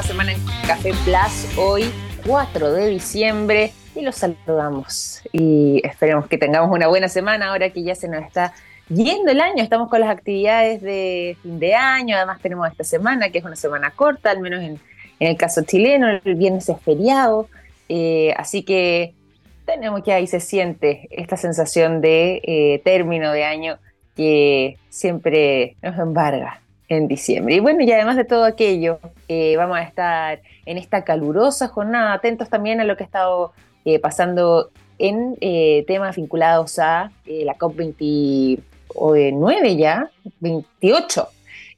nueva semana en Café Plus, hoy 4 de diciembre, y los saludamos. Y esperemos que tengamos una buena semana ahora que ya se nos está yendo el año. Estamos con las actividades de fin de año, además tenemos esta semana, que es una semana corta, al menos en, el caso chileno, el viernes es feriado, eh, así que tenemos que ahí se siente esta sensación de eh, término de año que siempre nos embarga en diciembre. Y bueno, y además de todo aquello, eh, vamos a estar en esta calurosa jornada, atentos también a lo que ha estado eh, pasando en eh, temas vinculados a la COP29 ya, 28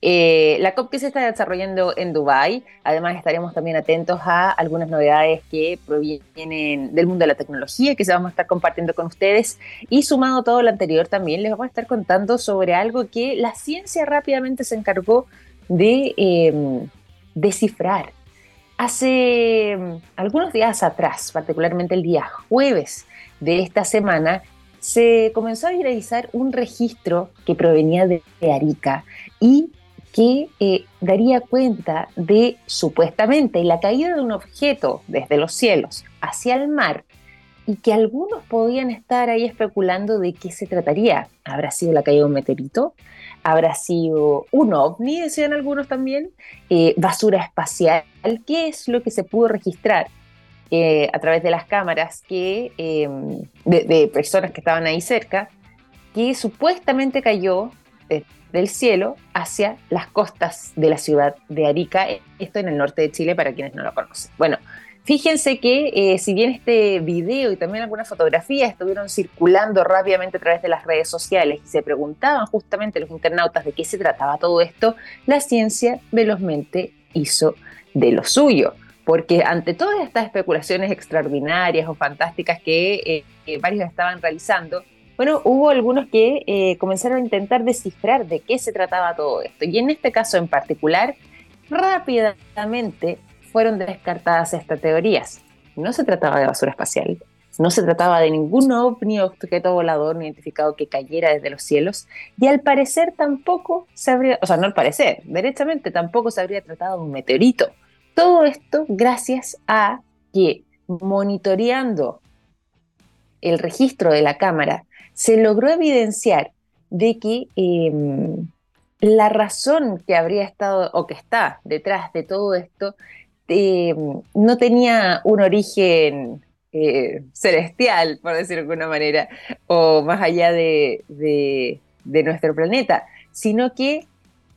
eh, la COP que se está desarrollando en Dubái, además estaremos también atentos a algunas novedades que provienen del mundo de la tecnología que se vamos a estar compartiendo con ustedes y sumado todo lo anterior también les vamos a estar contando sobre algo que la ciencia rápidamente se encargó de em, descifrar. Hace em, algunos días atrás, particularmente el día jueves de esta semana, se comenzó a realizar un registro que provenía de Arica y que eh, daría cuenta de supuestamente la caída de un objeto desde los cielos hacia el mar y que algunos podían estar ahí especulando de qué se trataría. ¿Habrá sido la caída de un meteorito? ¿Habrá sido un ovni, decían algunos también? Eh, ¿Basura espacial? ¿Qué es lo que se pudo registrar eh, a través de las cámaras que, de personas que estaban ahí cerca que supuestamente cayó del cielo hacia las costas de la ciudad de Arica, esto en el norte de Chile para quienes no lo conocen. Bueno, fíjense que eh, si bien este video y también algunas fotografías estuvieron circulando rápidamente a través de las redes sociales y se preguntaban justamente los internautas de qué se trataba todo esto, la ciencia velozmente hizo de lo suyo porque ante todas estas especulaciones extraordinarias o fantásticas que eh, varios estaban realizando, bueno, hubo algunos que eh, comenzaron a intentar descifrar de qué se trataba todo esto. Y en este caso en particular, rápidamente fueron descartadas estas teorías. No se trataba de basura espacial, no se trataba de ningún ovni objeto volador no identificado que cayera desde los cielos, y al parecer tampoco se habría, o sea, no al parecer, derechamente tampoco se habría tratado de un meteorito. Todo esto gracias a que monitoreando el registro de la cámara se logró evidenciar de que em, la razón que habría estado o que está detrás de todo esto em, no tenía un origen eh, celestial, por decirlo de alguna manera, o más allá de, de nuestro planeta, sino que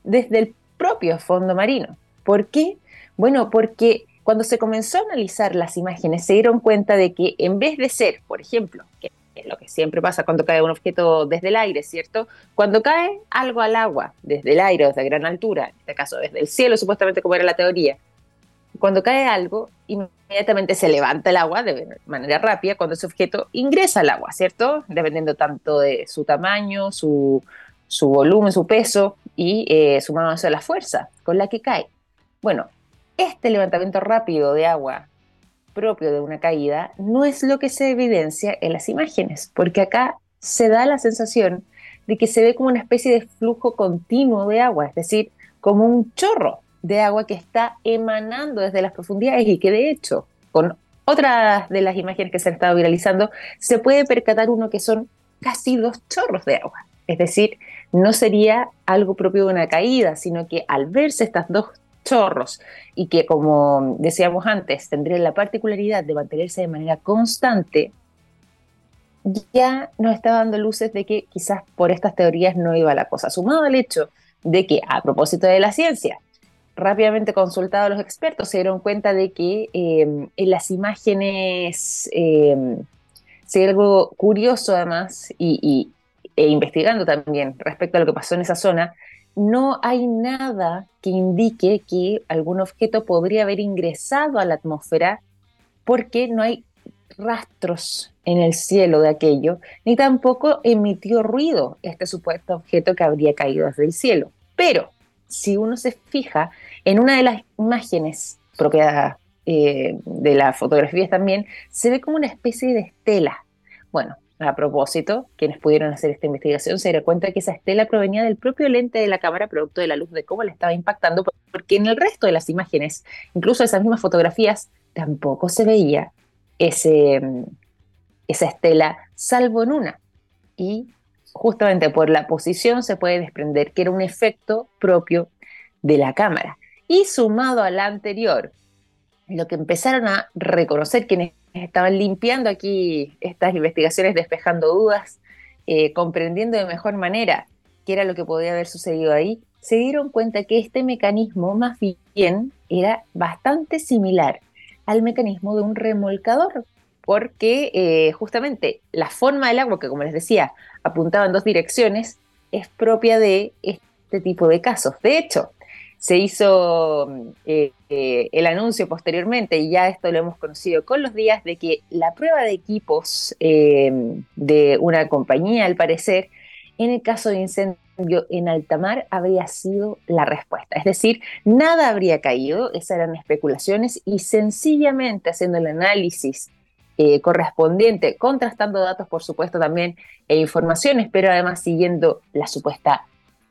desde el propio fondo marino. ¿Por qué? Bueno, porque cuando se comenzó a analizar las imágenes se dieron cuenta de que en vez de ser, por ejemplo, que es lo que siempre pasa cuando cae un objeto desde el aire, ¿cierto? Cuando cae algo al agua, desde el aire o desde gran altura, en este caso desde el cielo, supuestamente como era la teoría, cuando cae algo, inmediatamente se levanta el agua de manera rápida cuando ese objeto ingresa al agua, ¿cierto? Dependiendo tanto de su tamaño, su, volumen, su peso y eh, sumado a la fuerza con la que cae. Bueno, este levantamiento rápido de agua propio de una caída no es lo que se evidencia en las imágenes, porque acá se da la sensación de que se ve como una especie de flujo continuo de agua, es decir, como un chorro de agua que está emanando desde las profundidades y que de hecho, con otras de las imágenes que se han estado viralizando, se puede percatar uno que son casi dos chorros de agua. Es decir, no sería algo propio de una caída, sino que al verse estas dos chorros y que, como decíamos antes, tendría la particularidad de mantenerse de manera constante, ya nos está dando luces de que quizás por estas teorías no iba la cosa. Sumado al hecho de que, a propósito de la ciencia, rápidamente consultado a los expertos, se dieron cuenta de que em, en las imágenes, eh, algo curioso además, y, e investigando también respecto a lo que pasó en esa zona, no hay nada que indique que algún objeto podría haber ingresado a la atmósfera porque no hay rastros en el cielo de aquello, ni tampoco emitió ruido este supuesto objeto que habría caído desde el cielo. Pero si uno se fija en una de las imágenes propiedad eh, de la fotografía también, se ve como una especie de estela. Bueno, a propósito, quienes pudieron hacer esta investigación se dieron cuenta que esa estela provenía del propio lente de la cámara, producto de la luz, de cómo le estaba impactando, porque en el resto de las imágenes, incluso esas mismas fotografías, tampoco se veía ese, esa estela, salvo en una. Y justamente por la posición se puede desprender que era un efecto propio de la cámara. Y sumado a la anterior, lo que empezaron a reconocer quienes estaban limpiando aquí estas investigaciones, despejando dudas, eh, comprendiendo de mejor manera qué era lo que podía haber sucedido ahí, se dieron cuenta que este mecanismo más bien era bastante similar al mecanismo de un remolcador, porque eh, justamente la forma del agua, que como les decía, apuntaba en dos direcciones, es propia de este tipo de casos. De hecho, se hizo eh, eh, el anuncio posteriormente, y ya esto lo hemos conocido con los días, de que la prueba de equipos eh, de una compañía, al parecer, en el caso de incendio en alta mar, habría sido la respuesta. Es decir, nada habría caído, esas eran especulaciones, y sencillamente haciendo el análisis correspondiente, contrastando datos, por supuesto, también e informaciones, pero además siguiendo la supuesta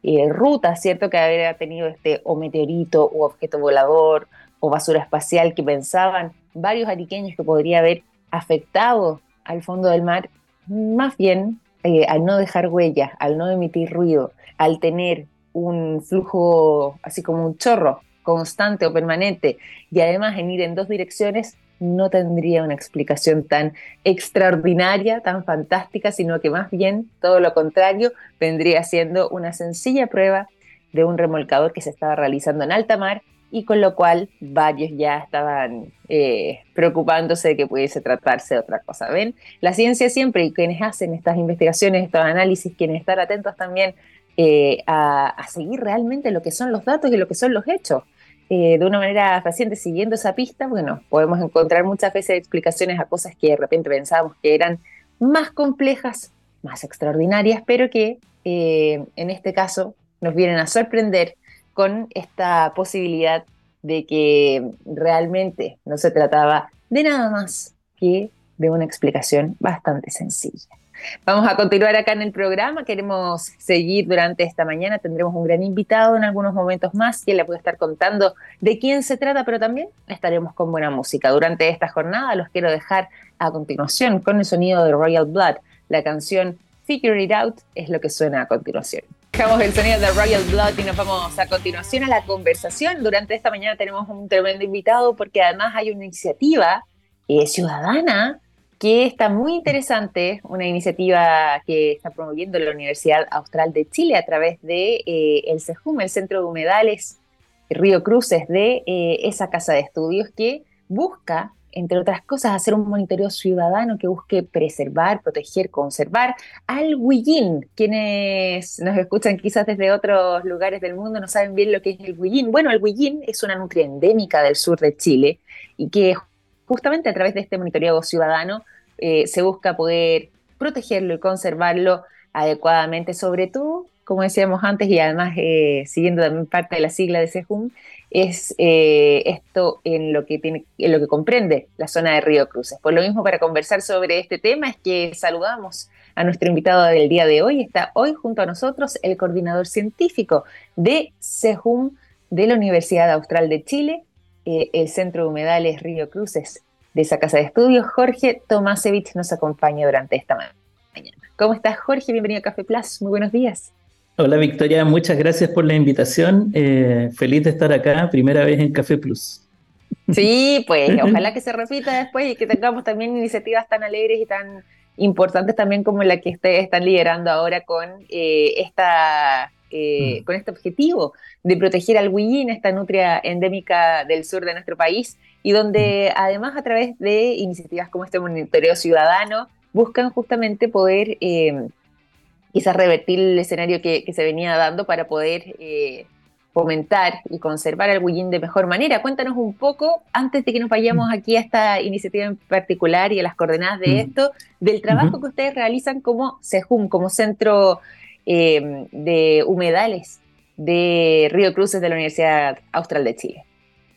eh, ruta, ¿cierto? Que habría tenido este o meteorito o objeto volador o basura espacial que pensaban varios ariqueños que podría haber afectado al fondo del mar, más bien eh, al no dejar huella, al no emitir ruido, al tener un flujo así como un chorro constante o permanente y además en ir en dos direcciones, no tendría una explicación tan extraordinaria, tan fantástica, sino que más bien todo lo contrario, vendría siendo una sencilla prueba de un remolcador que se estaba realizando en alta mar y con lo cual varios ya estaban eh, preocupándose de que pudiese tratarse de otra cosa. ¿Ven? La ciencia siempre, y quienes hacen estas investigaciones, estos análisis, quienes están atentos también eh, a, a seguir realmente lo que son los datos y lo que son los hechos. Eh, de una manera paciente siguiendo esa pista, bueno, podemos encontrar muchas veces explicaciones a cosas que de repente pensábamos que eran más complejas, más extraordinarias, pero que eh, en este caso nos vienen a sorprender con esta posibilidad de que realmente no se trataba de nada más que de una explicación bastante sencilla. Vamos a continuar acá en el programa. Queremos seguir durante esta mañana. Tendremos un gran invitado en algunos momentos más, quien le puede estar contando de quién se trata, pero también estaremos con buena música. Durante esta jornada los quiero dejar a continuación con el sonido de Royal Blood. La canción Figure It Out es lo que suena a continuación. Dejamos el sonido de Royal Blood y nos vamos a continuación a la conversación. Durante esta mañana tenemos un tremendo invitado porque además hay una iniciativa eh, ciudadana que está muy interesante, una iniciativa que está promoviendo la Universidad Austral de Chile a través de eh, el CEJUM, el Centro de Humedales Río Cruces, de eh, esa casa de estudios que busca, entre otras cosas, hacer un monitoreo ciudadano que busque preservar, proteger, conservar al huillín. Quienes nos escuchan quizás desde otros lugares del mundo no saben bien lo que es el huillín. Bueno, el huillín es una nutria endémica del sur de Chile y que justamente a través de este monitoreo ciudadano eh, se busca poder protegerlo y conservarlo adecuadamente, sobre todo, como decíamos antes, y además eh, siguiendo también parte de la sigla de SEJUM, es eh, esto en lo, que tiene, en lo que comprende la zona de Río Cruces. Por lo mismo, para conversar sobre este tema es que saludamos a nuestro invitado del día de hoy. Está hoy junto a nosotros el coordinador científico de SEJUM de la Universidad Austral de Chile, el Centro de Humedales Río Cruces de esa casa de estudios. Jorge Tomasevich nos acompaña durante esta mañana. ¿Cómo estás, Jorge? Bienvenido a Café Plus. Muy buenos días. Hola, Victoria. Muchas gracias por la invitación. Eh, feliz de estar acá, primera vez en Café Plus. Sí, pues ojalá que se repita después y que tengamos también iniciativas tan alegres y tan importantes también como la que ustedes están liderando ahora con eh, esta eh, mm. con este objetivo de proteger al huillín, esta nutria endémica del sur de nuestro país, y donde mm. además a través de iniciativas como este monitoreo ciudadano buscan justamente poder eh, quizás revertir el escenario que, se venía dando para poder eh, fomentar y conservar al huillín de mejor manera. Cuéntanos un poco, antes de que nos vayamos mm. aquí a esta iniciativa en particular y a las coordenadas de esto, del trabajo que ustedes realizan como CEJUM, como Centro Em, de humedales de Río Cruces de la Universidad Austral de Chile.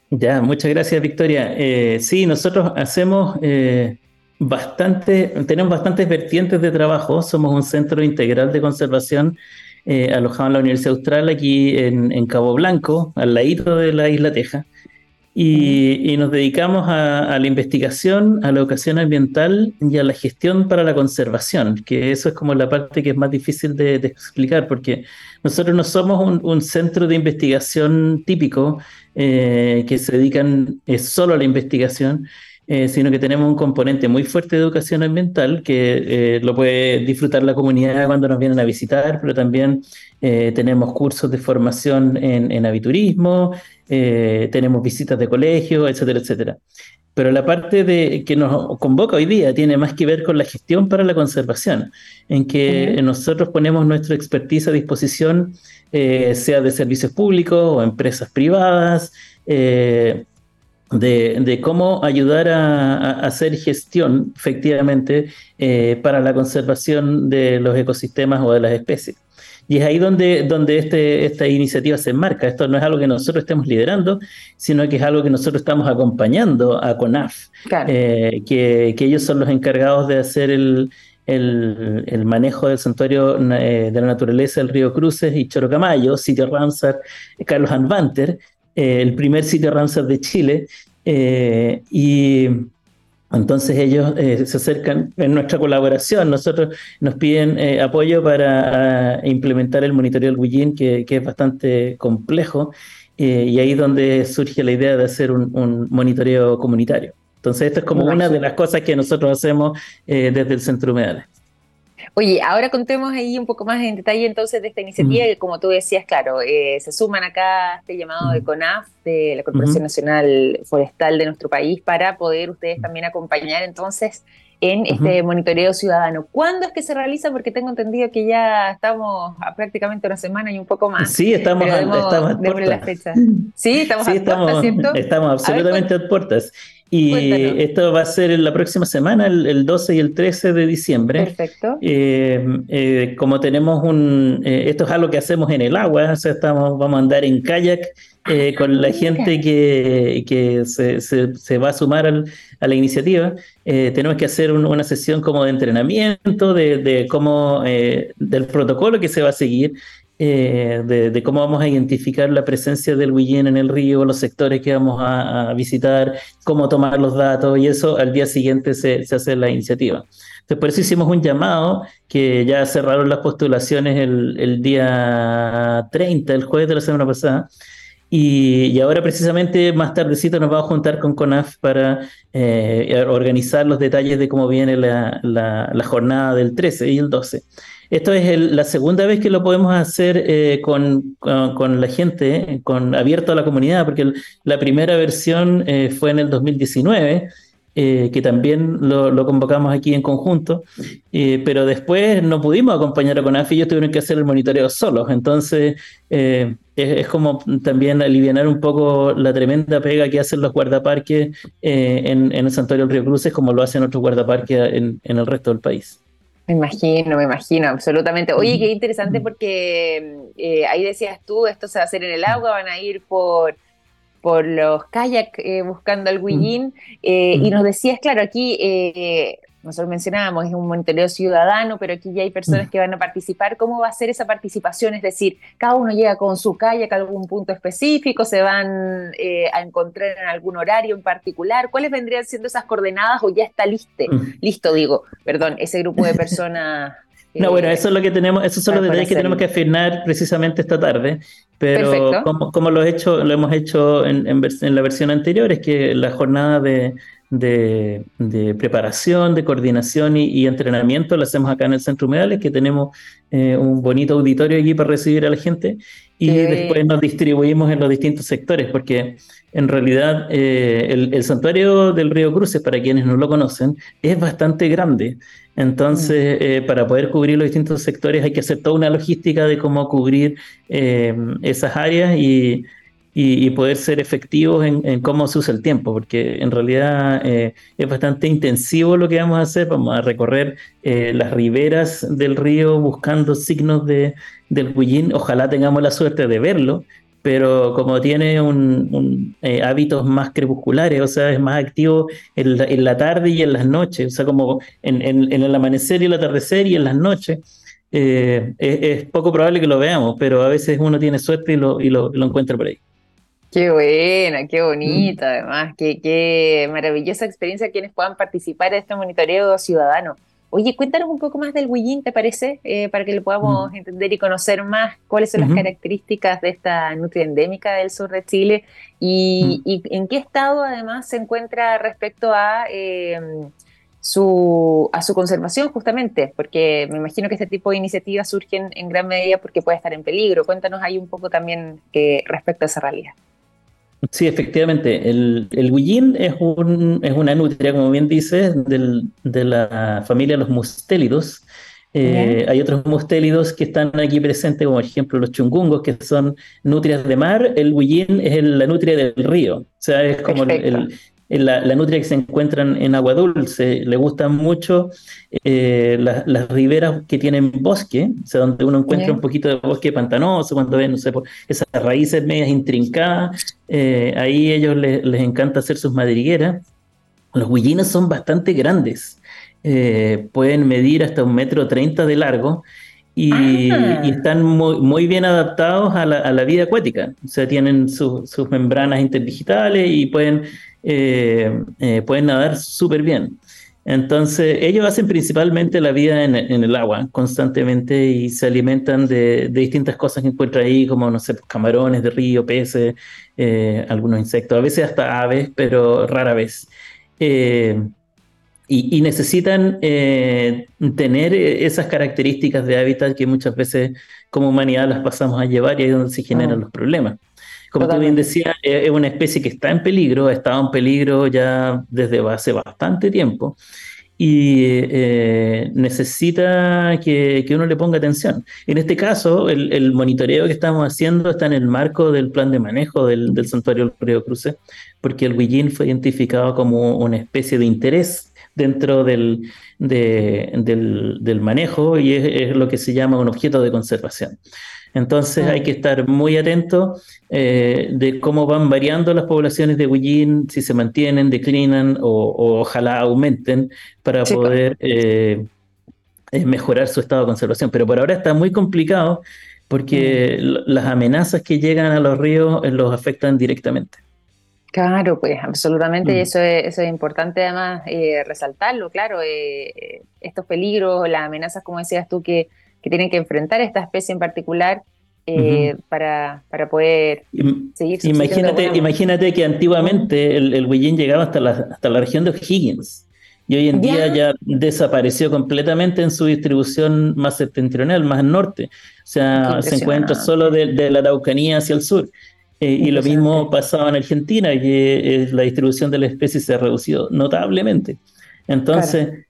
Ya, muchas gracias Victoria. Eh, sí, nosotros hacemos eh, bastante, tenemos bastantes vertientes de trabajo. Somos un centro integral de conservación eh, alojado en la Universidad Austral, aquí en, Cabo Blanco, al ladito de la isla Teja. Y, nos dedicamos a, la investigación, a la educación ambiental y a la gestión para la conservación, que eso es como la parte que es más difícil de, explicar, porque nosotros no somos un, centro de investigación típico eh, que se dedican solo a la investigación, eh, sino que tenemos un componente muy fuerte de educación ambiental que eh, lo puede disfrutar la comunidad cuando nos vienen a visitar, pero también eh, tenemos cursos de formación en, en aviturismo, tenemos visitas de colegio, etcétera, etcétera. Pero la parte de, que nos convoca hoy día tiene más que ver con la gestión para la conservación, en que nosotros ponemos nuestra expertise a disposición, sea de servicios públicos o empresas privadas, de, cómo ayudar a, hacer gestión efectivamente eh, para la conservación de los ecosistemas o de las especies. Y es ahí donde, donde este, esta iniciativa se enmarca. Esto no es algo que nosotros estemos liderando, sino que es algo que nosotros estamos acompañando a CONAF, eh, que, ellos son los encargados de hacer el, manejo del santuario eh, de la naturaleza del río Cruces y Chorocamayo, sitio Ramsar Carlos Anvanter, eh, el primer sitio Ramsar de Chile, eh, y entonces ellos eh, se acercan en nuestra colaboración, nosotros nos piden apoyo para implementar el monitoreo del Guillín, que, es bastante complejo, y ahí es donde surge la idea de hacer un, monitoreo comunitario. Entonces, esto es como una de las cosas que nosotros hacemos desde el Centro Humedales. Oye, ahora contemos ahí un poco más en detalle entonces de esta iniciativa que como tú decías, claro, eh, se suman acá a este llamado de CONAF, de la Corporación Nacional Forestal de nuestro país, para poder ustedes también acompañar entonces en este monitoreo ciudadano. ¿Cuándo es que se realiza? Porque tengo entendido que ya estamos a prácticamente una semana y un poco más. Sí, estamos, a, estamos la fecha. Sí, estamos a puertas, ¿cierto? Estamos absolutamente a, puertas. Y esto va a ser la próxima semana, el, 12 y el 13 de diciembre. Perfecto. Eh, eh, como tenemos un. Eh, esto es algo que hacemos en el agua, o sea, estamos, vamos a andar en kayak ah, con la gente que, que se, se, va a sumar a la iniciativa. tenemos que hacer una sesión como de entrenamiento, de, de cómo, del protocolo que se va a seguir. Eh, de, cómo vamos a identificar la presencia del Huillén en el río, los sectores que vamos a, visitar, cómo tomar los datos y eso al día siguiente se, hace la iniciativa. Entonces, por eso hicimos un llamado que ya cerraron las postulaciones el, día 30, el jueves de la semana pasada. Y, ahora precisamente más tardecito nos vamos a juntar con CONAF para eh, organizar los detalles de cómo viene la, la jornada del 13 y el 12. Esto es la segunda vez que lo podemos hacer eh, con, con, la gente, con abierto a la comunidad, porque la primera versión eh, fue en el 2019, eh, que también lo, convocamos aquí en conjunto, pero después no pudimos acompañar a CONAF y ellos tuvieron que hacer el monitoreo solos. Entonces, es, como también aliviar un poco la tremenda pega que hacen los guardaparques en, el Santuario del Río Cruces, como lo hacen otros guardaparques en el resto del país. Me imagino, me imagino, absolutamente. Oye, qué interesante porque eh, ahí decías tú, esto se va a hacer en el agua, van a ir por, por los kayak eh, buscando al Guillín, eh, y nos decías, claro, aquí nosotros mencionábamos, es un monitoreo ciudadano, pero aquí ya hay personas mm. que van a participar. ¿Cómo va a ser esa participación? Es decir, cada uno llega con su kayak a algún punto específico, se van eh, a encontrar en algún horario en particular. ¿Cuáles vendrían siendo esas coordenadas o ya está listo? Mm. Listo, digo, perdón, ese grupo de personas. No, bueno, eso es lo que tenemos, esos son los detalles que tenemos que afinar precisamente esta tarde. Pero como, lo, he hecho, lo hemos hecho en, en, la versión anterior, es que la jornada de, de, preparación, de coordinación y, entrenamiento lo hacemos acá en el Centro Humedales, que tenemos eh, un bonito auditorio allí para recibir a la gente y después nos distribuimos en los distintos sectores, porque en realidad eh, el, santuario del río Cruces, para quienes no lo conocen, es bastante grande. Entonces, mm. eh, para poder cubrir los distintos sectores hay que hacer toda una logística de cómo cubrir esas áreas y y, poder ser efectivos en, cómo se usa el tiempo, porque en realidad eh, es bastante intensivo lo que vamos a hacer. Vamos a recorrer eh, las riberas del río buscando signos de, del Huillín. Ojalá tengamos la suerte de verlo, pero como tiene un, eh, hábitos más crepusculares, o sea, es más activo en la, tarde y en las noches, o sea, como en, el amanecer y el atardecer y en las noches. Eh, es, poco probable que lo veamos, pero a veces uno tiene suerte y lo, y lo, encuentra por ahí. Qué buena, qué bonita, mm. además, qué, qué maravillosa experiencia quienes puedan participar de este monitoreo ciudadano. Oye, cuéntanos un poco más del Huillín, ¿te parece? Eh, para que lo podamos entender y conocer más cuáles son las características de esta nutria endémica del sur de Chile y, en qué estado además se encuentra respecto a, em, su, a su conservación justamente, porque me imagino que este tipo de iniciativas surgen en gran medida porque puede estar en peligro. Cuéntanos ahí un poco también eh, respecto a esa realidad. Sí, efectivamente. El, el huillín es, un, es una nutria, como bien dices, de la familia de los mustélidos. Eh, hay otros mustélidos que están aquí presentes, como por ejemplo los chungungos, que son nutrias de mar. El huillín es la nutria del río. O sea, es como el, la, nutria que se encuentran en agua dulce. Le gustan mucho eh, las riberas que tienen bosque, o sea, donde uno encuentra un poquito de bosque pantanoso, cuando ven, no sé, esas raíces medias intrincadas. Eh, ahí ellos les, encanta hacer sus madrigueras. Los huillinos son bastante grandes. Eh, pueden medir hasta un metro treinta de largo y, ah. están muy, muy, bien adaptados a la, a la, vida acuática. O sea, tienen sus membranas interdigitales y pueden eh, eh, pueden nadar súper bien. Entonces, ellos hacen principalmente la vida en, el agua constantemente y se alimentan de, distintas cosas que encuentran ahí, como, no sé, camarones de río, peces, eh, algunos insectos, a veces hasta aves, pero rara vez. Y, necesitan tener esas características de hábitat que muchas veces como humanidad las pasamos a llevar y ahí es donde se generan ah. los problemas. Como tú bien decías, es una especie que está en peligro, ha estado en peligro ya desde hace bastante tiempo y eh, necesita que, uno le ponga atención. En este caso, el, monitoreo que estamos haciendo está en el marco del plan de manejo del, santuario del Río Cruce, porque el huillín fue identificado como una especie de interés dentro del, del, manejo y es, lo que se llama un objeto de conservación. Entonces hay que estar muy atento eh, de cómo van variando las poblaciones de huillín, si se mantienen, declinan o, ojalá aumenten para poder eh, eh, mejorar su estado de conservación. Pero por ahora está muy complicado porque mm. las amenazas que llegan a los ríos los afectan directamente. Claro, pues absolutamente, mm. eso, es, eso es importante además resaltarlo, claro, estos peligros, las amenazas, como decías tú, que, que tienen que enfrentar esta especie en particular eh, para, para, poder seguir imagínate, imagínate que antiguamente el, el llegaba hasta la, hasta la región de Higgins y hoy en día ya desapareció completamente en su distribución más septentrional, más al norte. O sea, se encuentra solo de, la Araucanía hacia el sur. Eh, y lo mismo pasaba en Argentina, que eh, la distribución de la especie se ha reducido notablemente. Entonces,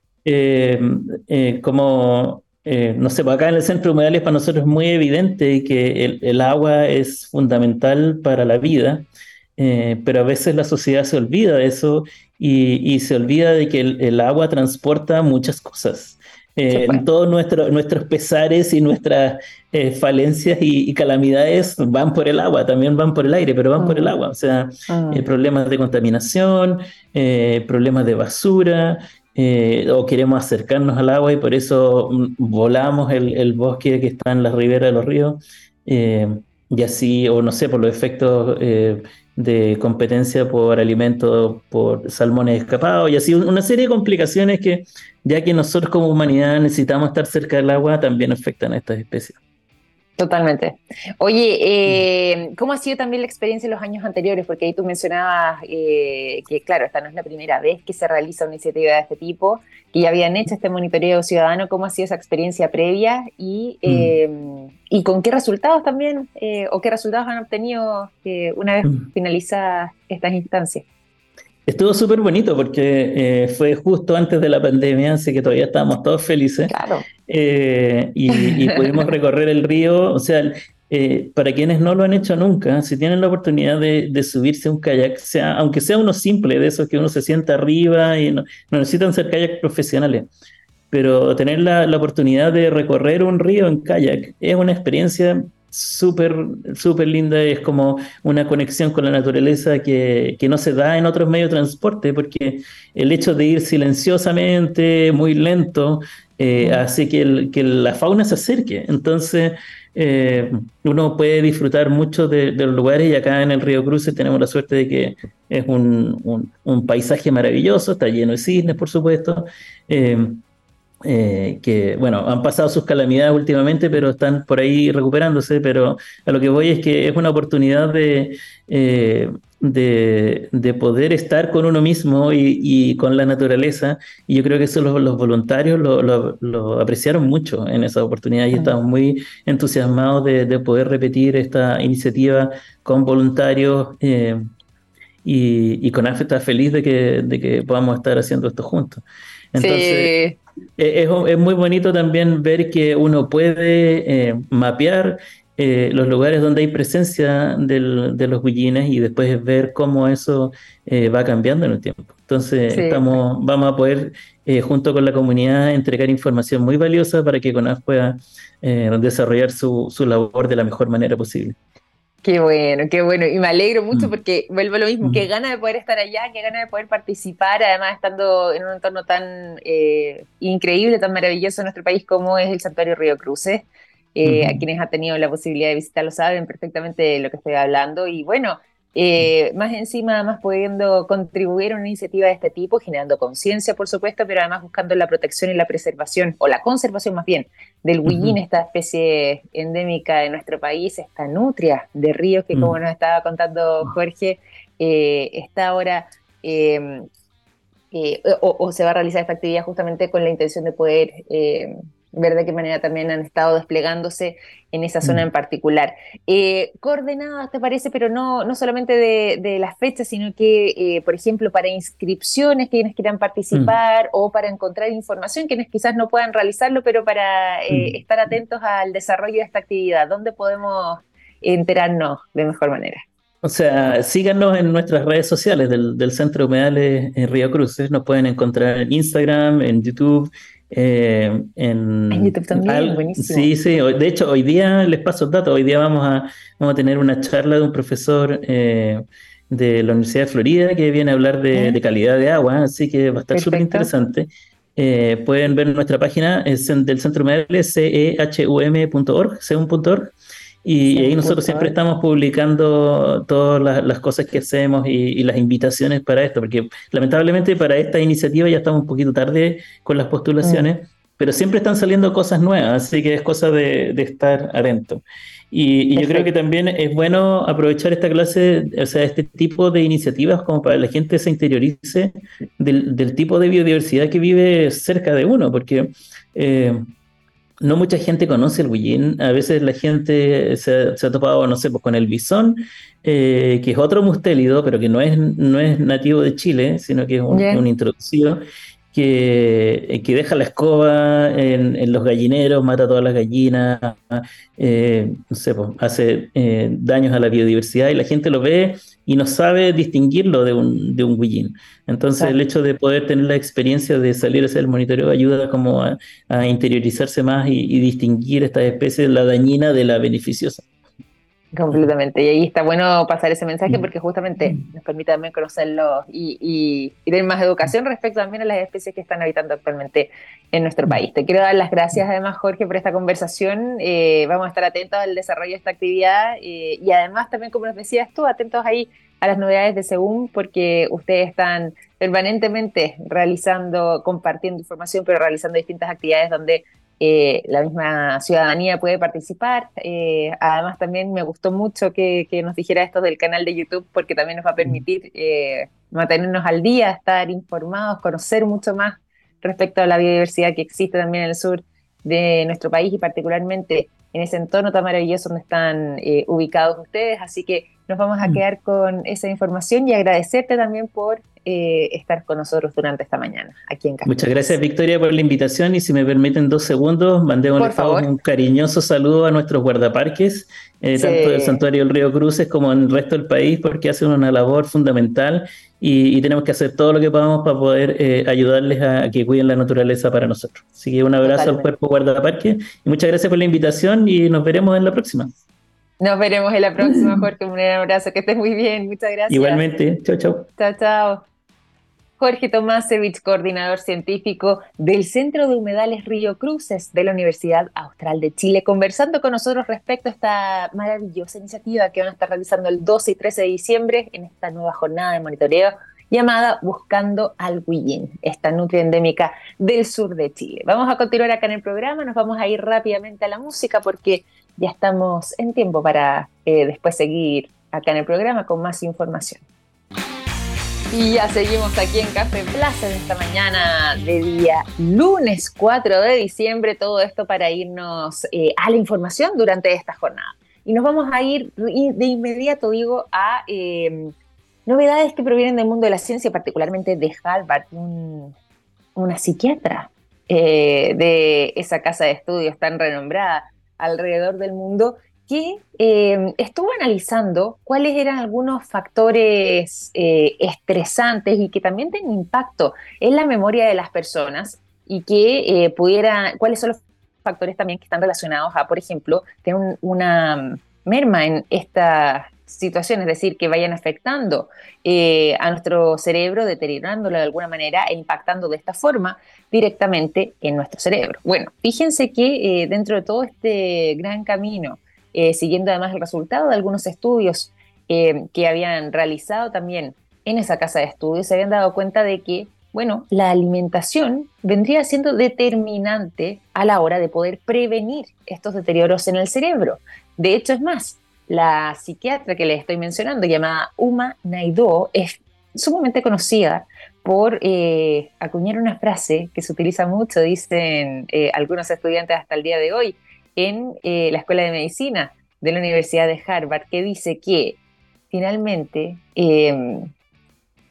como eh, no sé, pues acá en el centro de humedales para nosotros es muy evidente que el, agua es fundamental para la vida, eh, pero a veces la sociedad se olvida de eso y, se olvida de que el, agua transporta muchas cosas. Eh, pues. todos nuestros pesares y nuestras falencias y, calamidades van por el agua, también van por el aire, pero van por el mm. agua. O sea, mm. problemas de contaminación, problemas de basura, eh, o queremos acercarnos al agua y por eso mm, volamos el, bosque que está en la ribera de los ríos, eh, y así, o no sé, por los efectos eh, de competencia por alimentos, por salmones escapados, y así una serie de complicaciones que, ya que nosotros como humanidad necesitamos estar cerca del agua, también afectan a estas especies. Totalmente. Oye, eh, ¿cómo ha sido también la experiencia en los años anteriores? Porque ahí tú mencionabas eh, que, claro, esta no es la primera vez que se realiza una iniciativa de este tipo, que ya habían hecho este monitoreo ciudadano. ¿Cómo ha sido esa experiencia previa y, mm. eh, y con qué resultados también, o qué resultados han obtenido una vez mm. finalizadas estas instancias? Estuvo súper bonito porque eh, fue justo antes de la pandemia, así que todavía estábamos todos felices. Claro. Eh, y, pudimos recorrer el río. O sea, eh, para quienes no lo han hecho nunca, si tienen la oportunidad de, subirse a un kayak, sea, aunque sea uno simple, de esos que uno se sienta arriba y no, necesitan ser kayak profesionales, pero tener la, la, oportunidad de recorrer un río en kayak es una experiencia súper, súper linda, es como una conexión con la naturaleza que, que, no se da en otros medios de transporte, porque el hecho de ir silenciosamente, muy lento, eh, hace que, que, la fauna se acerque. Entonces, eh, uno puede disfrutar mucho de, los lugares y acá en el Río Cruces tenemos la suerte de que es un, un, paisaje maravilloso, está lleno de cisnes, por supuesto. Eh, eh, que, bueno, han pasado sus calamidades últimamente, pero están por ahí recuperándose, pero a lo que voy es que es una oportunidad de, eh, de, poder estar con uno mismo y, con la naturaleza, y yo creo que eso los, voluntarios lo, apreciaron mucho en esa oportunidad y estamos muy entusiasmados de, poder repetir esta iniciativa con voluntarios. Eh, y, con AFE está feliz de que, de que podamos estar haciendo esto juntos. Entonces, eh, es, muy bonito también ver que uno puede eh, mapear eh, los lugares donde hay presencia de los huillines y después ver cómo eso va cambiando en el tiempo. Entonces, estamos, vamos a poder, junto con la comunidad, entregar información muy valiosa para que CONAF pueda desarrollar su, su labor de la mejor manera posible. Qué bueno, qué bueno. Y me alegro mucho mm. porque vuelvo a lo mismo, qué gana de poder estar allá, qué gana de poder participar, además estando en un entorno tan eh, increíble, tan maravilloso en nuestro país como es el Santuario Río Cruces. Eh, a quienes han tenido la posibilidad de visitarlo saben perfectamente de lo que estoy hablando. Y bueno, eh, más encima, además pudiendo contribuir a una iniciativa de este tipo, generando conciencia, por supuesto, pero además buscando la protección y la preservación, o la conservación más bien, del huillín, esta especie endémica de nuestro país, esta nutria de ríos que, como mm. nos estaba contando Jorge, eh, está ahora... Em, eh, o, se va a realizar esta actividad justamente con la intención de poder em, ver de qué manera también han estado desplegándose en esa zona mm. en particular. Eh, coordenadas, ¿te parece? Pero no, no solamente de, las fechas, sino que, eh, por ejemplo, para inscripciones, quienes quieran participar, mm. o para encontrar información, quienes quizás no puedan realizarlo, pero para eh, mm. estar atentos al desarrollo de esta actividad, ¿dónde podemos enterarnos de mejor manera? O sea, síganos en nuestras redes sociales del, del Centro Humedales en Río Cruces. Nos pueden encontrar en Instagram, en YouTube, eh, en, YouTube también, buenísimo. Sí, sí, de hecho hoy día les paso datos, hoy día vamos a, vamos a tener una charla de un profesor eh, de la Universidad de Florida que viene a hablar de, calidad de agua, así que va a estar súper interesante. Eh, pueden ver nuestra página es del Centro Medial, cehum.org, ceum.org, y, ahí nosotros siempre estamos publicando todas las, cosas que hacemos y, las invitaciones para esto, porque lamentablemente para esta iniciativa ya estamos un poquito tarde con las postulaciones, mm. pero siempre están saliendo cosas nuevas, así que es cosa de, estar atento. Y, yo creo que también es bueno aprovechar esta clase, o sea, este tipo de iniciativas como para que la gente se interiorice del, tipo de biodiversidad que vive cerca de uno, porque... Eh, no mucha gente conoce el huillín. A veces la gente se, ha topado, no sé, pues con el bisón, eh, que es otro mustélido, pero que no es, no es nativo de Chile, sino que es un, introducido, que, que, deja la escoba en, los gallineros, mata a todas las gallinas, eh, no sé, pues, hace eh, daños a la biodiversidad y la gente lo ve y no sabe distinguirlo de un, de un Entonces el hecho de poder tener la experiencia de salir a hacer el monitoreo ayuda como a, interiorizarse más y, y distinguir estas especies, la dañina de la beneficiosa. Completamente. Y ahí está bueno pasar ese mensaje mm. porque justamente mm. nos permite también conocerlos y, tener más educación respecto también a las especies que están habitando actualmente en nuestro mm. país. Te quiero dar las gracias además, Jorge, por esta conversación. Eh, vamos a estar atentos al desarrollo de esta actividad eh, y además también, como nos decías tú, atentos ahí a las novedades de Según porque ustedes están permanentemente realizando, compartiendo información, pero realizando distintas actividades donde eh, la misma ciudadanía puede participar. Eh, además, también me gustó mucho que, nos dijera esto del canal de YouTube, porque también nos va a permitir eh, mantenernos al día, estar informados, conocer mucho más respecto a la biodiversidad que existe también en el sur de nuestro país y particularmente en ese entorno tan maravilloso donde están ubicados ustedes. Así que nos vamos a mm. quedar con esa información y agradecerte también por eh, estar con nosotros durante esta mañana aquí en casa. Muchas gracias Victoria por la invitación y si me permiten dos segundos, mandemos un cariñoso saludo a nuestros guardaparques, eh, tanto del Santuario del Río Cruces como en el resto del país, porque hacen una labor fundamental y, tenemos que hacer todo lo que podamos para poder eh, ayudarles a, que cuiden la naturaleza para nosotros. Así que un abrazo al cuerpo guardaparque y muchas gracias por la invitación y nos veremos en la próxima. Nos veremos en la próxima, Jorge. Un abrazo, que estés muy bien. Muchas gracias. Igualmente. Chao, chao. Chao, chao. Jorge Tomásevich, coordinador científico del Centro de Humedales Río Cruces de la Universidad Austral de Chile, conversando con nosotros respecto a esta maravillosa iniciativa que van a estar realizando el 12 y 13 de diciembre en esta nueva jornada de monitoreo llamada Buscando al Huillín, esta nutria endémica del sur de Chile. Vamos a continuar acá en el programa, nos vamos a ir rápidamente a la música porque ya estamos en tiempo para eh, después seguir acá en el programa con más información. Y ya seguimos aquí en Café Plaza en esta mañana de día lunes 4 de diciembre, todo esto para irnos eh, a la información durante esta jornada. Y nos vamos a ir de inmediato, digo, a eh, novedades que provienen del mundo de la ciencia, particularmente de Harvard, una psiquiatra eh, de esa casa de estudios tan renombrada alrededor del mundo, que eh, estuvo analizando cuáles eran algunos factores eh, estresantes y que también tienen impacto en la memoria de las personas y que pudiera, cuáles son los factores también que están relacionados a, por ejemplo, tener una merma en esta situaciones, es decir, que vayan afectando eh, a nuestro cerebro, deteriorándolo de alguna manera e impactando de esta forma directamente en nuestro cerebro. Bueno, fíjense que eh, dentro de todo este gran camino, eh, siguiendo además el resultado de algunos estudios que habían realizado también en esa casa de estudios, se habían dado cuenta de que, bueno, la alimentación vendría siendo determinante a la hora de poder prevenir estos deterioros en el cerebro. De hecho, es más, la psiquiatra que le estoy mencionando, llamada Uma Naidoo, es sumamente conocida por eh, acuñar una frase que se utiliza mucho, dicen eh, algunos estudiantes hasta el día de hoy, en eh, la Escuela de Medicina de la Universidad de Harvard, que dice que finalmente em,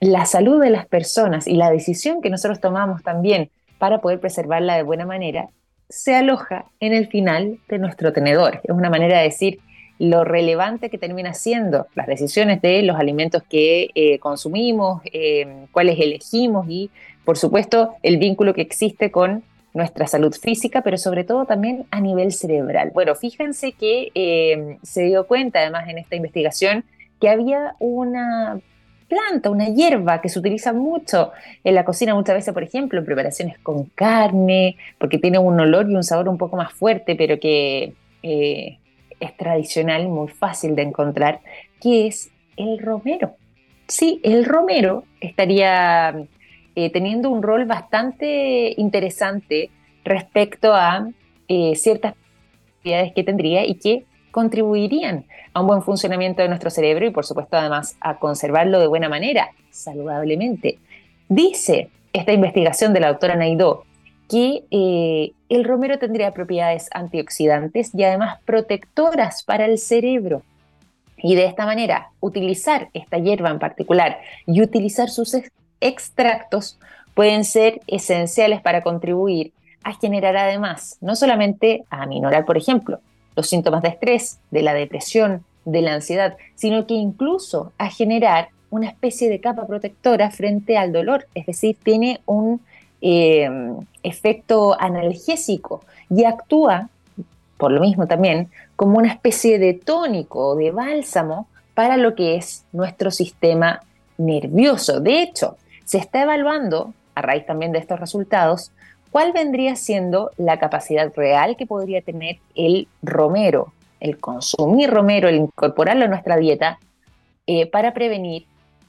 la salud de las personas y la decisión que nosotros tomamos también para poder preservarla de buena manera se aloja en el final de nuestro tenedor. Es una manera de decir, lo relevante que termina siendo las decisiones de los alimentos que eh, consumimos, eh, cuáles elegimos y, por supuesto, el vínculo que existe con nuestra salud física, pero sobre todo también a nivel cerebral. Bueno, fíjense que eh, se dio cuenta, además, en esta investigación, que había una planta, una hierba que se utiliza mucho en la cocina muchas veces, por ejemplo, en preparaciones con carne, porque tiene un olor y un sabor un poco más fuerte, pero que es tradicional muy fácil de encontrar, que es el romero. Sí, el romero estaría eh, teniendo un rol bastante interesante respecto a eh, ciertas actividades que tendría y que contribuirían a un buen funcionamiento de nuestro cerebro y por supuesto además a conservarlo de buena manera, saludablemente. Dice esta investigación de la doctora Naidó que eh, el romero tendría propiedades antioxidantes y además protectoras para el cerebro. Y de esta manera, utilizar esta hierba en particular y utilizar sus extractos pueden ser esenciales para contribuir a generar además, no solamente a aminorar, por ejemplo, los síntomas de estrés, de la depresión, de la ansiedad, sino que incluso a generar una especie de capa protectora frente al dolor, es decir, tiene un eh, efecto analgésico y actúa, por lo mismo también, como una especie de tónico o de bálsamo para lo que es nuestro sistema nervioso. De hecho, se está evaluando, a raíz también de estos resultados, cuál vendría siendo la capacidad real que podría tener el romero, el consumir romero, el incorporarlo a nuestra dieta, eh, para prevenir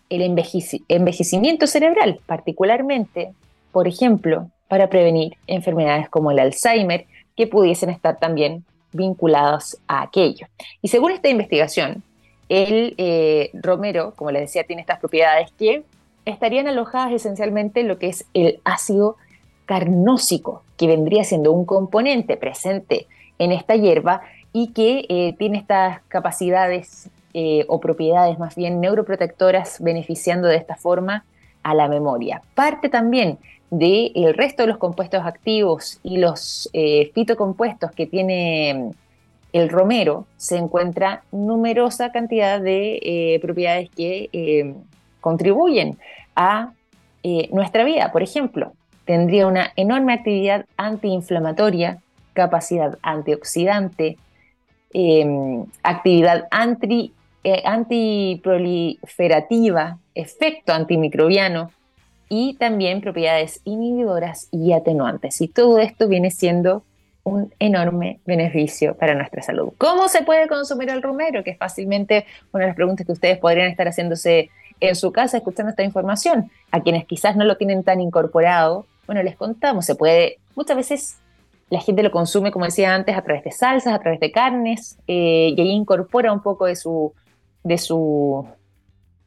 el envejecimiento cerebral, particularmente por ejemplo, para prevenir enfermedades como el Alzheimer, que pudiesen estar también vinculados a aquello. Y según esta investigación, el eh, romero, como les decía, tiene estas propiedades que estarían alojadas esencialmente en lo que es el ácido carnósico, que vendría siendo un componente presente en esta hierba y que eh, tiene estas capacidades eh, o propiedades más bien neuroprotectoras, beneficiando de esta forma a la memoria. Parte también del resto de los compuestos activos y los eh, fitocompuestos que tiene mm, el romero, se encuentra numerosa cantidad de propiedades que contribuyen a nuestra vida. Por ejemplo, tendría una enorme actividad antiinflamatoria, capacidad antioxidante, em, actividad anti, eh, antiproliferativa, efecto antimicrobiano y también propiedades inhibidoras y atenuantes. Y todo esto viene siendo un enorme beneficio para nuestra salud. ¿Cómo se puede consumir el romero? Que es fácilmente una de las preguntas que ustedes podrían estar haciéndose en su casa escuchando esta información. A quienes quizás no lo tienen tan incorporado, bueno, les contamos, se puede, muchas veces la gente lo consume, como decía antes, a través de salsas, a través de carnes, eh, y ahí incorpora un poco de su, de su,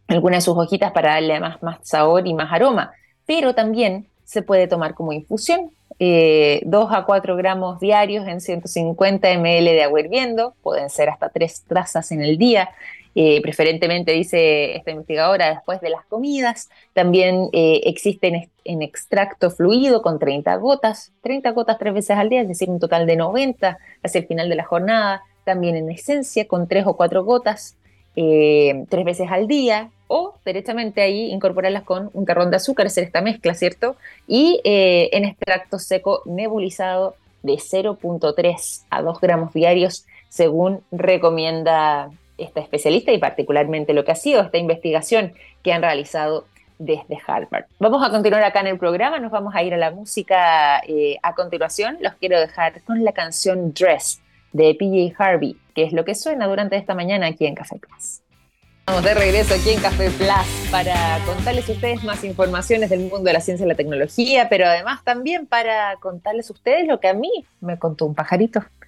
alguna de sus hojitas para darle más, más sabor y más aroma. Pero también se puede tomar como infusión, 2 eh, a 4 gramos diarios en 150 ml de agua hirviendo, pueden ser hasta 3 trazas en el día. Eh, preferentemente, dice esta investigadora, después de las comidas. También eh, existen en extracto fluido con 30 gotas, 30 gotas tres veces al día, es decir, un total de 90 hacia el final de la jornada. También en esencia con 3 o 4 gotas, eh, tres veces al día. O directamente ahí incorporarlas con un carrón de azúcar, hacer esta mezcla, ¿cierto? Y en extracto seco nebulizado de 0.3 a 2 gramos diarios, según recomienda esta especialista y particularmente lo que ha sido esta investigación que han realizado desde Harvard. Vamos a continuar acá en el programa, nos vamos a ir a la música eh, a continuación. Los quiero dejar con la canción Dress de PJ Harvey, que es lo que suena durante esta mañana aquí en Café Plus. Estamos de regreso aquí en Café Plus para contarles a ustedes más informaciones del mundo de la ciencia y la tecnología, pero además también para contarles a ustedes lo que a mí me contó un pajarito.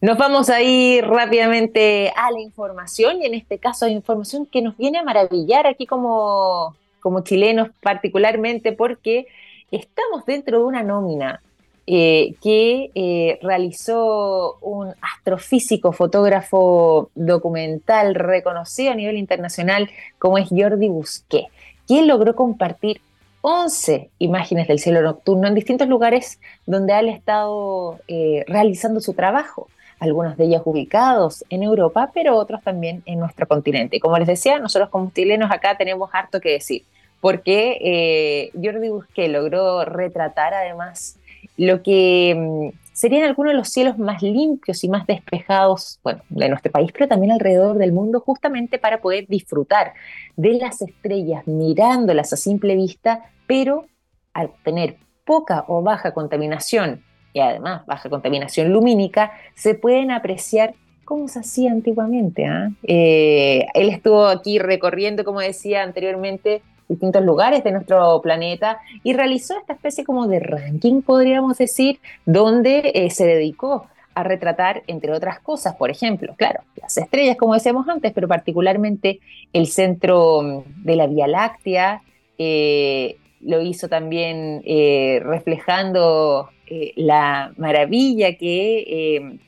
Nos vamos a ir rápidamente a la información y en este caso a información que nos viene a maravillar aquí como, como chilenos particularmente porque estamos dentro de una nómina eh, que eh, realizó un astrofísico, fotógrafo documental reconocido a nivel internacional como es Jordi Busquet, quien logró compartir 11 imágenes del cielo nocturno en distintos lugares donde han estado eh, realizando su trabajo, algunos de ellos ubicados en Europa, pero otros también en nuestro continente. Como les decía, nosotros como chilenos acá tenemos harto que decir, porque Jordi Busquet logró retratar además lo que mm, serían algunos de los cielos más limpios y más despejados, bueno, de nuestro país, pero también alrededor del mundo, justamente para poder disfrutar de las estrellas mirándolas a simple vista, pero al tener poca o baja contaminación y además baja contaminación lumínica, se pueden apreciar como se hacía antiguamente. ¿ah? Eh, él estuvo aquí recorriendo, como decía anteriormente, distintos lugares de nuestro planeta y realizó esta especie como de ranking, podríamos decir, donde eh, se dedicó a retratar, entre otras cosas, por ejemplo, claro, las estrellas, como decíamos antes, pero particularmente el centro mm, de la Vía Láctea, eh, lo hizo también eh, reflejando la maravilla que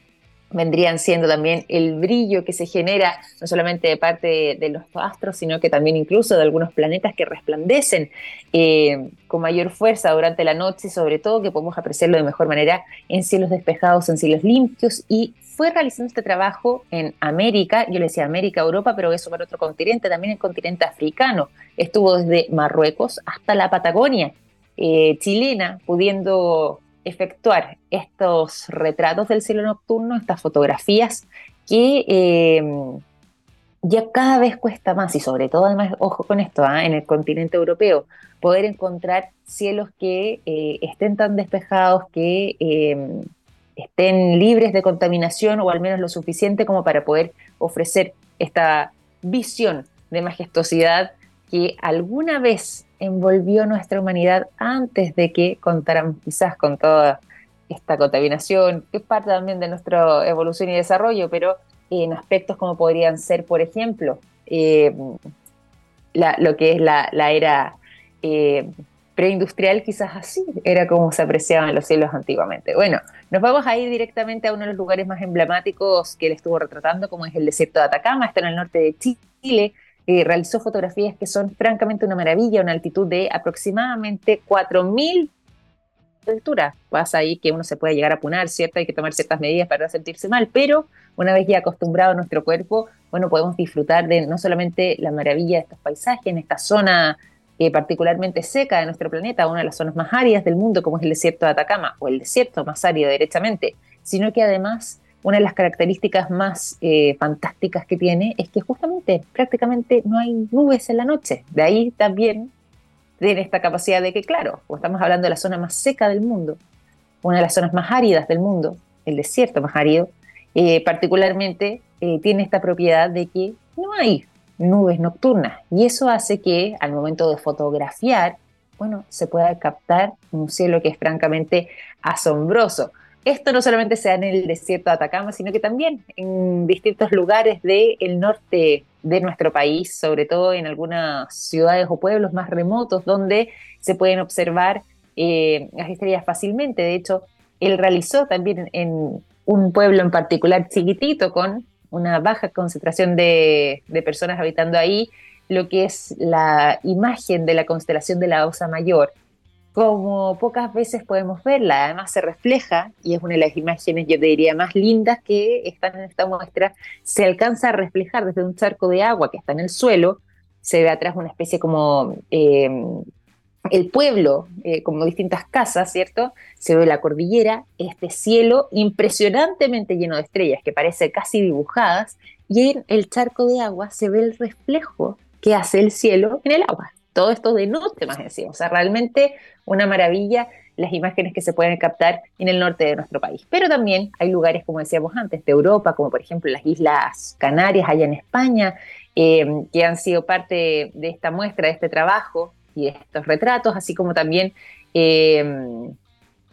vendrían siendo también el brillo que se genera no solamente de parte de, los astros, sino que también incluso de algunos planetas que resplandecen eh, con mayor fuerza durante la noche sobre todo que podemos apreciarlo de mejor manera en cielos despejados, en cielos limpios y fue realizando este trabajo en América, yo le decía América, Europa, pero eso para otro continente, también el continente africano. Estuvo desde Marruecos hasta la Patagonia eh, chilena, pudiendo efectuar estos retratos del cielo nocturno, estas fotografías que eh, ya cada vez cuesta más y sobre todo además, ojo con esto, ¿ah? en el continente europeo, poder encontrar cielos que eh, estén tan despejados, que eh, estén libres de contaminación o al menos lo suficiente como para poder ofrecer esta visión de majestuosidad que alguna vez envolvió nuestra humanidad antes de que contáramos quizás con toda esta contaminación, que es parte también de nuestra evolución y desarrollo, pero en aspectos como podrían ser, por ejemplo, eh, lo que es la, era eh, preindustrial quizás así era como se apreciaban los cielos antiguamente. Bueno, nos vamos a ir directamente a uno de los lugares más emblemáticos que él estuvo retratando, como es el desierto de Atacama, está en el norte de Chile. Eh, realizó fotografías que son francamente una maravilla, una altitud de aproximadamente 4.000 de altura. Pasa ahí que uno se puede llegar a apunar, ¿cierto? Hay que tomar ciertas medidas para no sentirse mal, pero una vez ya acostumbrado a nuestro cuerpo, bueno, podemos disfrutar de no solamente la maravilla de estos paisajes en esta zona eh, particularmente seca de nuestro planeta, una de las zonas más áridas del mundo, como es el desierto de Atacama, o el desierto más árido derechamente, sino que además una de las características más eh, fantásticas que tiene es que justamente prácticamente no hay nubes en la noche. De ahí también tiene esta capacidad de que, claro, estamos hablando de la zona más seca del mundo, una de las zonas más áridas del mundo, el desierto más árido, eh, particularmente tiene esta propiedad de que no hay nubes nocturnas. Y eso hace que al momento de fotografiar, bueno, se pueda captar un cielo que es francamente asombroso. Esto no solamente se da en el desierto de Atacama, sino que también en distintos lugares del norte de nuestro país, sobre todo en algunas ciudades o pueblos más remotos donde se pueden observar eh, las estrellas fácilmente. De hecho, él realizó también en un pueblo en particular chiquitito con una baja concentración de, personas habitando ahí, lo que es la imagen de la constelación de la Osa Mayor, como pocas veces podemos verla, además se refleja, y es una de las imágenes, yo te diría, más lindas que están en esta muestra, se alcanza a reflejar desde un charco de agua que está en el suelo, se ve atrás una especie como eh, el pueblo, eh, como distintas casas, ¿cierto? Se ve la cordillera, este cielo impresionantemente lleno de estrellas que parece casi dibujadas, y en el charco de agua se ve el reflejo que hace el cielo en el agua. Todo esto de noche, más decía. O sea, realmente una maravilla las imágenes que se pueden captar en el norte de nuestro país. Pero también hay lugares, como decíamos antes, de Europa, como por ejemplo las Islas Canarias, allá en España, eh, que han sido parte de esta muestra, de este trabajo, y estos retratos, así como también em,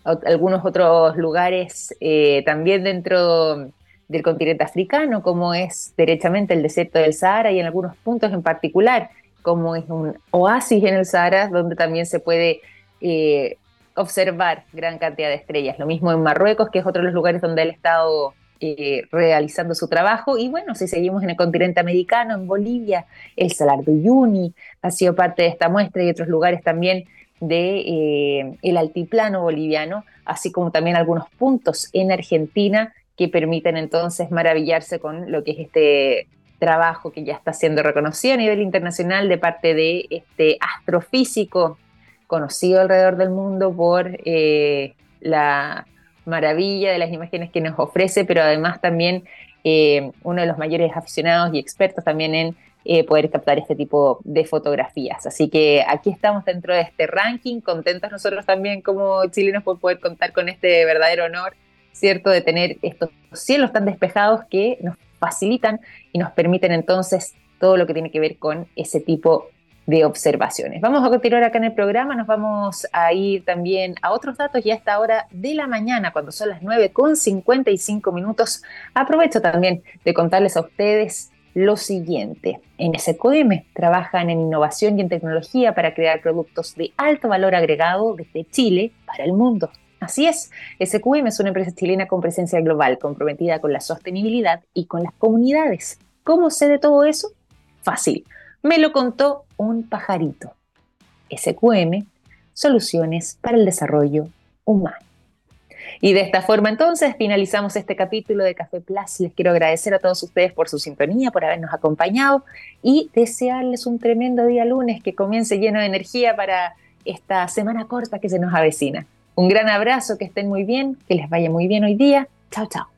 algunos otros lugares eh, también dentro del continente africano, como es derechamente el desierto del Sahara y en algunos puntos en particular, como es un oasis en el Sahara, donde también se puede eh, observar gran cantidad de estrellas. Lo mismo en Marruecos, que es otro de los lugares donde él ha estado eh, realizando su trabajo. Y bueno, si seguimos en el continente americano, en Bolivia, el Salar de Uyuni ha sido parte de esta muestra y otros lugares también de eh, el altiplano boliviano, así como también algunos puntos en Argentina que permiten entonces maravillarse con lo que es este trabajo que ya está siendo reconocido a nivel internacional de parte de este astrofísico conocido alrededor del mundo por eh, la maravilla de las imágenes que nos ofrece, pero además también eh, uno de los mayores aficionados y expertos también en eh, poder captar este tipo de fotografías. Así que aquí estamos dentro de este ranking, contentos nosotros también como chilenos por poder contar con este verdadero honor, ¿cierto? De tener estos cielos tan despejados que nos facilitan y nos permiten entonces todo lo que tiene que ver con ese tipo de observaciones. Vamos a continuar acá en el programa, nos vamos a ir también a otros datos y a esta hora de la mañana, cuando son las 9 con 55 minutos. Aprovecho también de contarles a ustedes lo siguiente. En SQM trabajan en innovación y en tecnología para crear productos de alto valor agregado desde Chile para el mundo. Así es, SQM es una empresa chilena con presencia global, comprometida con la sostenibilidad y con las comunidades. ¿Cómo sé de todo eso? Fácil me lo contó un pajarito. SQM, Soluciones para el Desarrollo Humano. Y de esta forma entonces finalizamos este capítulo de Café Plus. Les quiero agradecer a todos ustedes por su sintonía, por habernos acompañado y desearles un tremendo día lunes que comience lleno de energía para esta semana corta que se nos avecina. Un gran abrazo, que estén muy bien, que les vaya muy bien hoy día. Chao, chao.